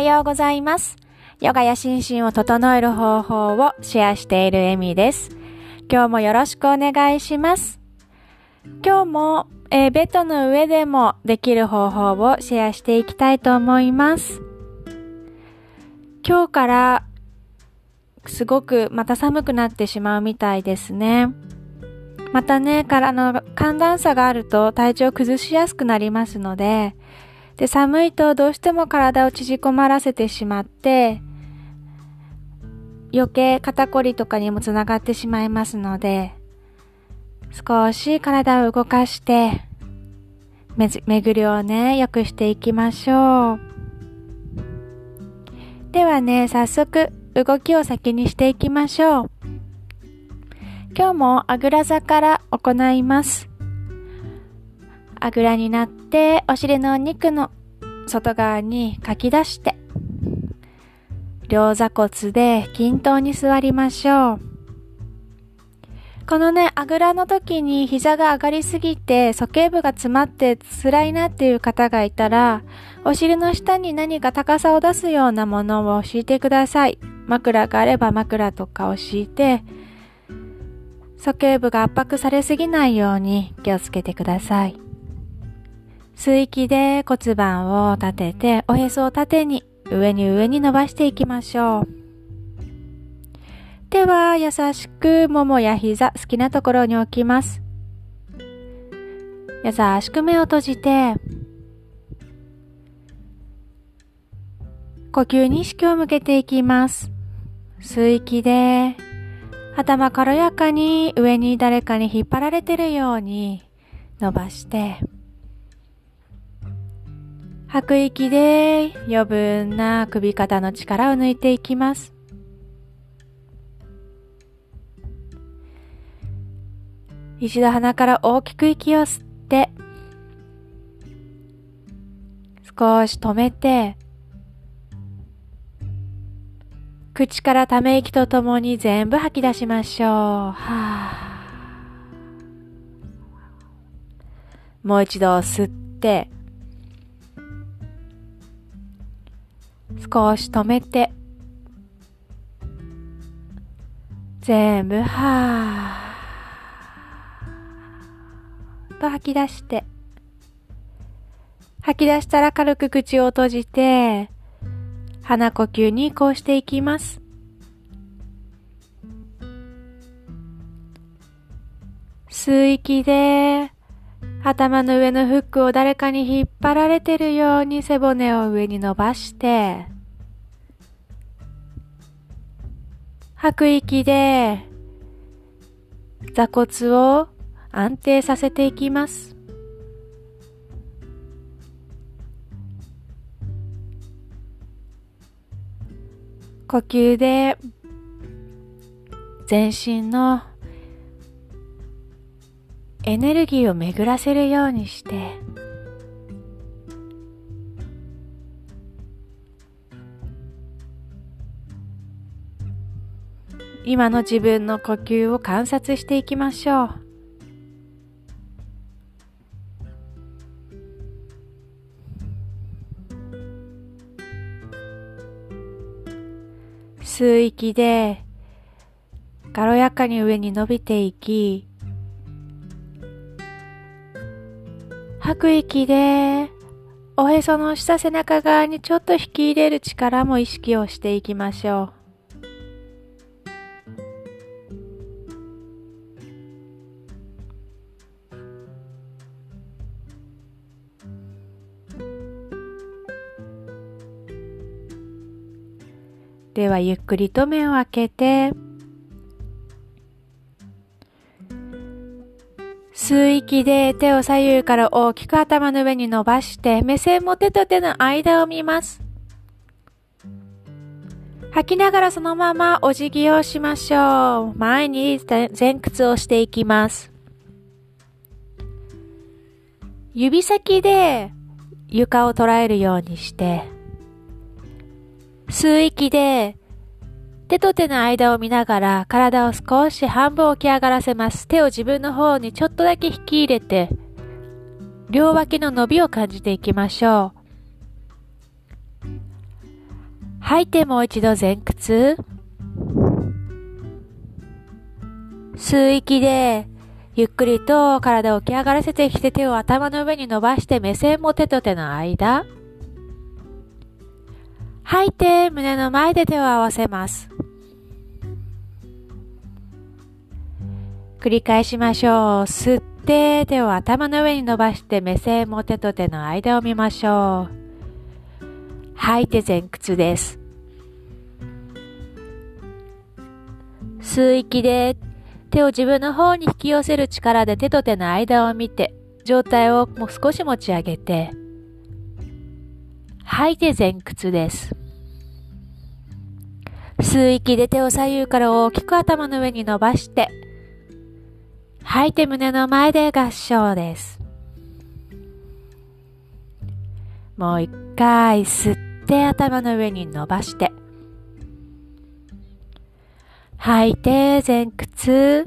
はようございます。ヨガや心身を整える方法をシェアしているエミです。今日もよろしくお願いします。今日も、えーベッドの上でもできる方法をシェアしていきたいと思います。今日からすごくまた寒くなってしまうみたいですね。またね、からの寒暖差があると体調崩しやすくなりますので、で、寒いとどうしても体を縮こまらせてしまって、余計肩こりとかにもつながってしまいますので、少し体を動かして、めず巡りをね、良くしていきましょう。ではね、早速動きを先にしていきましょう。今日もあぐら座から行います。あぐらになってお尻のお肉の外側にかき出して、両座骨で均等に座りましょう。このね、あぐらの時に膝が上がりすぎて、鼠径部が詰まって辛いなっていう方がいたら、お尻の下に何か高さを出すようなものを敷いてください。枕があれば枕とかを敷いて、鼠径部が圧迫されすぎないように気をつけてください。吸い気で骨盤を立てて、おへそを縦に上に上に伸ばしていきましょう。では、優しくももや膝、好きなところに置きます。優しく目を閉じて、呼吸に意識を向けていきます。吸い気で、頭軽やかに上に誰かに引っ張られてるように伸ばして、吐く息で余分な首肩の力を抜いていきます。一度鼻から大きく息を吸って、少し止めて、口からため息とともに全部吐き出しましょう。は、もう一度吸って、少し止めて、全部、はぁ、と吐き出して、吐き出したら軽く口を閉じて、鼻呼吸に移行していきます。吸い気で、頭の上のフックを誰かに引っ張られてるように背骨を上に伸ばして、吐く息で座骨を安定させていきます。呼吸で全身のエネルギーを巡らせるようにして今の自分の呼吸を観察していきましょう。吸う息で軽やかに上に伸びていき、吐く息でおへその下背中側にちょっと引き入れる力も意識をしていきましょう。はゆっくりと目を開けて、吸う息で手を左右から大きく頭の上に伸ばして、目線も手と手の間を見ます。吐きながらそのままお辞儀をしましょう。前に前屈をしていきます。指先で床を捉えるようにして、吸う息で手と手の間を見ながら体を少し半分起き上がらせます。手を自分の方にちょっとだけ引き入れて、両脇の伸びを感じていきましょう。吐いてもう一度前屈。吸う息で、ゆっくりと体を起き上がらせてきて手を頭の上に伸ばして目線も手と手の間。吐いて胸の前で手を合わせます。繰り返しましょう。吸って手を頭の上に伸ばして目線も手と手の間を見ましょう。吐いて前屈です。吸う息で手を自分の方に引き寄せる力で手と手の間を見て、状態をもう少し持ち上げて、吐いて前屈です。吸う息で手を左右から大きく頭の上に伸ばして、吐いて胸の前で合掌です。もう一回吸って頭の上に伸ばして、吐いて前屈。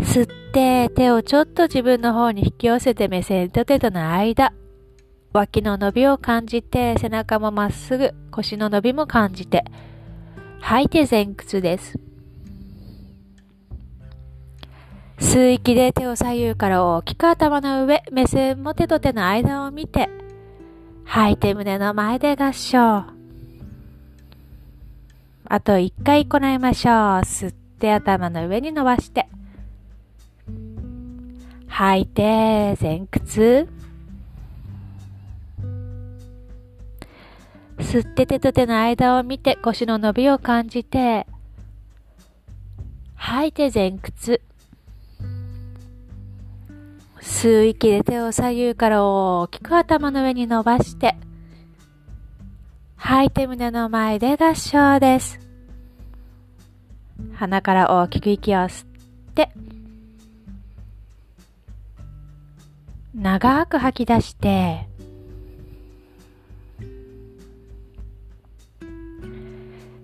吸って手をちょっと自分の方に引き寄せて目線と手との間。脇の伸びを感じて背中もまっすぐ腰の伸びも感じて吐いて前屈です。吸う息で手を左右から大きく頭の上、目線も手と手の間を見て、吐いて胸の前で合掌。あと一回行いましょう。吸って頭の上に伸ばして。吐いて前屈。吸って手と手の間を見て腰の伸びを感じて、吐いて前屈。吸う息で手を左右から大きく頭の上に伸ばして、吐いて胸の前で合掌です。鼻から大きく息を吸って、長く吐き出して、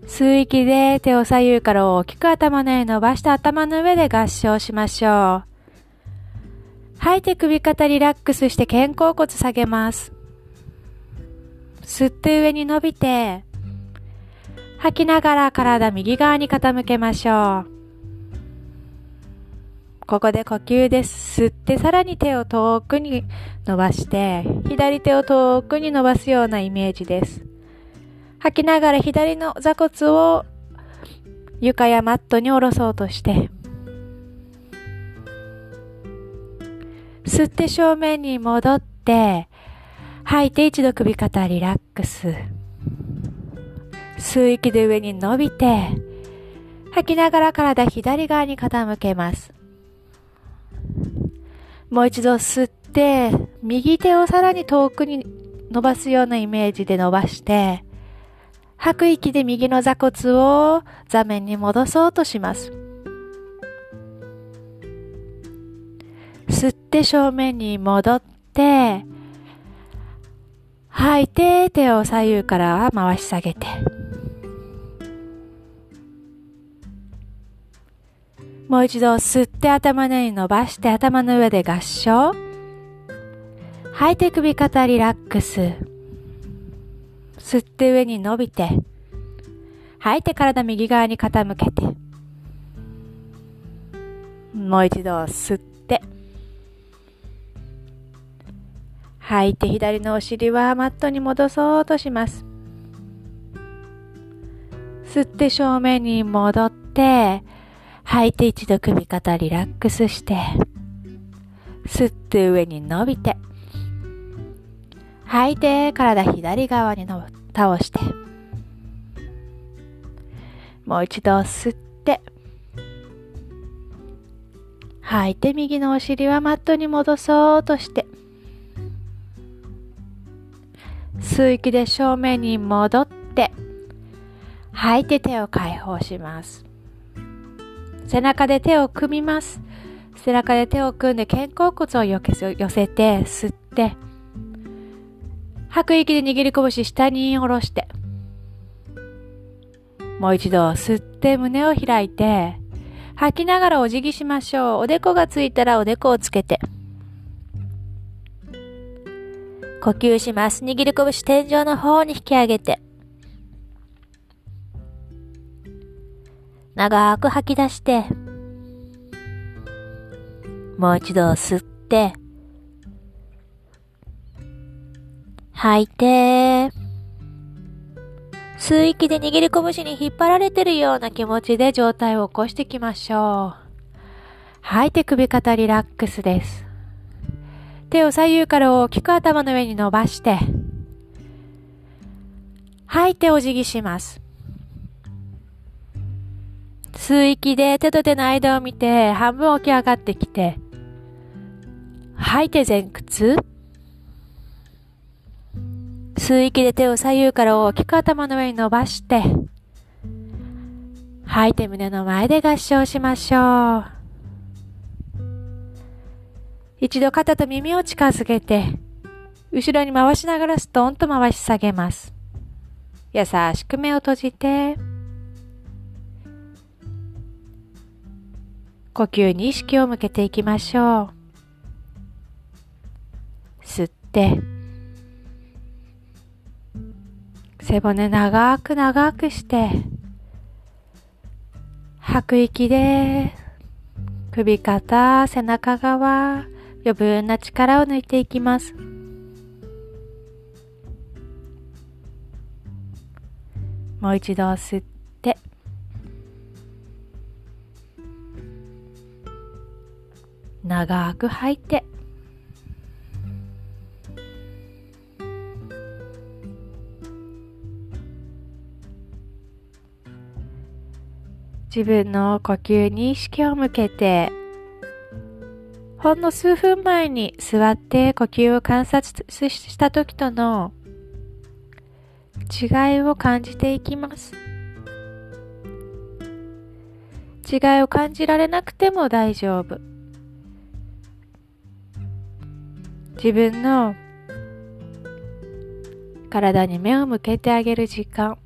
吸う息で手を左右から大きく頭の上に伸ばして頭の上で合掌しましょう。吐いて首肩リラックスして肩甲骨下げます。吸って上に伸びて、吐きながら体右側に傾けましょう。ここで呼吸です。吸ってさらに手を遠くに伸ばして、左手を遠くに伸ばすようなイメージです。吐きながら左の座骨を床やマットに下ろそうとして、吸って正面に戻って、吐いて一度首肩リラックス。吸う息で上に伸びて、吐きながら体左側に傾けます。もう一度吸って、右手をさらに遠くに伸ばすようなイメージで伸ばして、吐く息で右の座骨を座面に戻そうとします。吸って正面に戻って、吐いて手を左右から回し下げて。もう一度吸って頭の上に伸ばして頭の上で合掌。吐いて首肩リラックス。吸って上に伸びて。吐いて体右側に傾けて。もう一度吸って。吐いて左のお尻はマットに戻そうとします。吸って正面に戻って、吐いて一度首肩リラックスして、吸って上に伸びて、吐いて体左側にの倒して、もう一度吸って、吐いて右のお尻はマットに戻そうとして、吸う息で正面に戻って、吐いて手を解放します。背中で手を組みます。背中で手を組んで肩甲骨を寄せて、吸って、吐く息で握り拳下に下ろして、もう一度吸って胸を開いて、吐きながらお辞儀しましょう。おでこがついたらおでこをつけて、呼吸します。握り拳天井の方に引き上げて。長く吐き出して、もう一度吸って、吐いて、吸う息で握り拳に引っ張られてるような気持ちで状態を起こしていきましょう。吐いて首肩リラックスです。手を左右から大きく頭の上に伸ばして、吐いてお辞儀します。吸う息で手と手の間を見て半分起き上がってきて、吐いて前屈。吸う息で手を左右から大きく頭の上に伸ばして、吐いて胸の前で合掌しましょう。一度肩と耳を近づけて、後ろに回しながらストンと回し下げます。優しく目を閉じて、呼吸に意識を向けていきましょう。吸って、背骨長く長くして、吐く息で、首肩、背中側、余分な力を抜いていきます。もう一度吸って、長く吐いて。自分の呼吸に意識を向けて。ほんの数分前に座って呼吸を観察した時との違いを感じていきます。違いを感じられなくても大丈夫。自分の体に目を向けてあげる時間。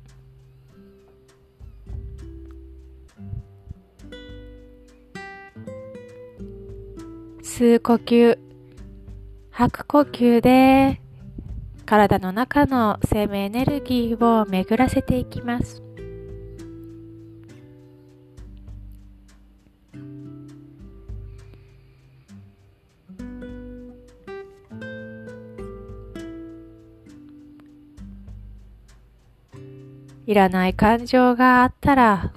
吸う呼吸吐く呼吸で体の中の生命エネルギーを巡らせていきますいらない感情があったら、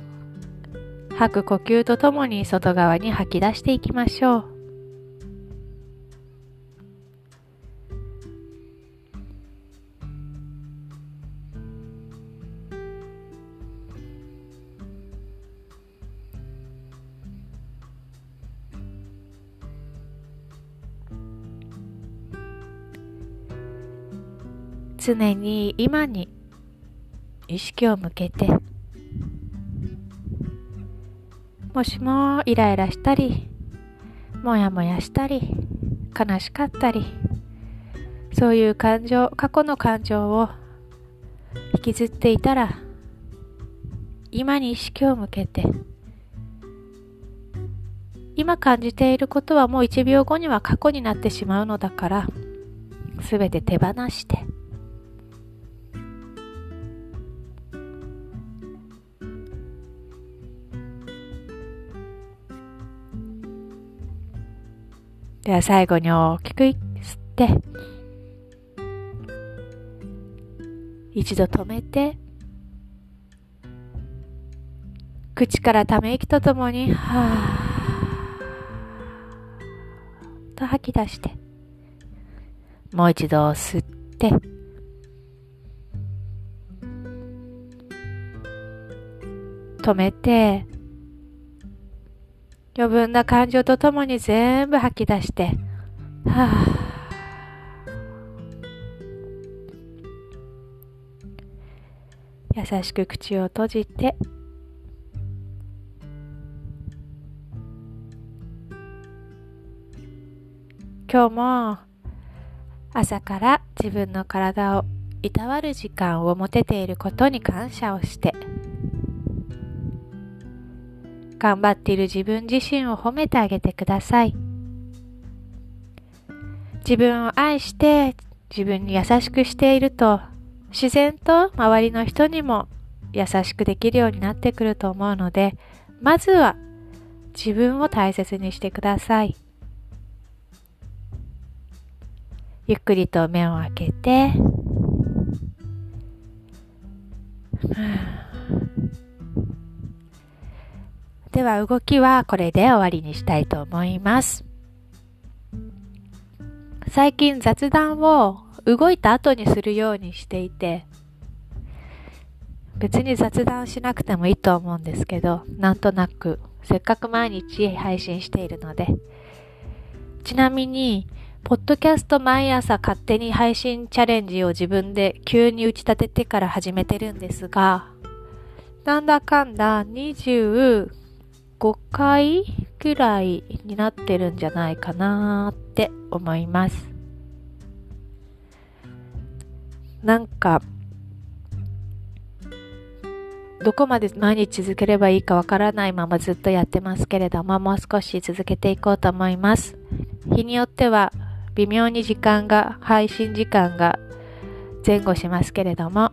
吐く呼吸とともに外側に吐き出していきましょう。常に今に意識を向けてもしもイライラしたりもやもやしたり悲しかったりそういう感情過去の感情を引きずっていたら今に意識を向けて今感じていることはもう1秒後には過去になってしまうのだから全て手放してでは最後に大きく吸って、一度止めて、口からため息とともに、はーと吐き出して、もう一度吸って、止めて、余分な感情とともに全部吐き出して、はぁ。優しく口を閉じて、今日も朝から自分の体をいたわる時間を持てていることに感謝をして。頑張っている自分自身を褒めてあげてください。自分を愛して自分に優しくしていると、自然と周りの人にも優しくできるようになってくると思うので、まずは自分を大切にしてください。ゆっくりと目を開けて、では動きはこれで終わりにしたいと思います。最近雑談を動いた後にするようにしていて、別に雑談しなくてもいいと思うんですけど、なんとなく、せっかく毎日配信しているので。ちなみに、ポッドキャスト毎朝勝手に配信チャレンジを自分で急に打ち立ててから始めてるんですが、なんだかんだ5回ぐらいになってるんじゃないかなって思います。なんか、どこまで毎日続ければいいかわからないままずっとやってますけれども、もう少し続けていこうと思います。日によっては微妙に時間が、配信時間が前後しますけれども、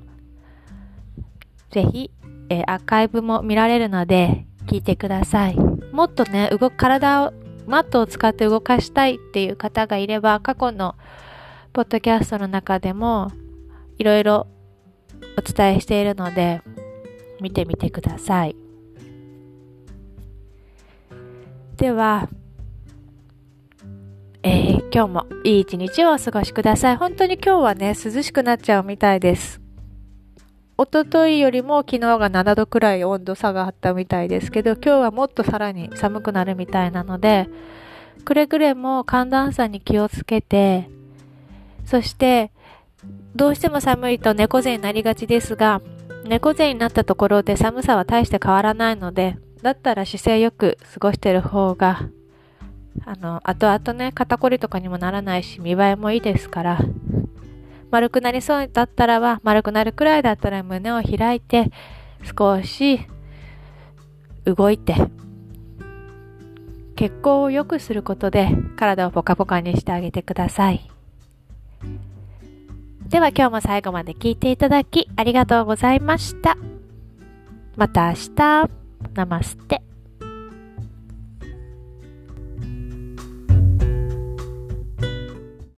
ぜひ、えー、アーカイブも見られるので、聞いてください。もっとね、動く、体を、マットを使って動かしたいっていう方がいれば、過去のポッドキャストの中でも、いろいろお伝えしているので、見てみてください。では、えー、今日もいい一日をお過ごしください。本当に今日はね、涼しくなっちゃうみたいです。おとといよりも昨日が7度くらい温度差があったみたいですけど、今日はもっとさらに寒くなるみたいなので、くれぐれも寒暖差に気をつけて、そして、どうしても寒いと猫背になりがちですが、猫背になったところで寒さは大して変わらないので、だったら姿勢よく過ごしてる方があの、後々ね、肩こりとかにもならないし、見栄えもいいですから、丸くなりそうだったらは、丸くなるくらいだったら胸を開いて、少し動いて、血行を良くすることで体をポカポカにしてあげてください。では今日も最後まで聞いていただきありがとうございました。また明日。ナマステ。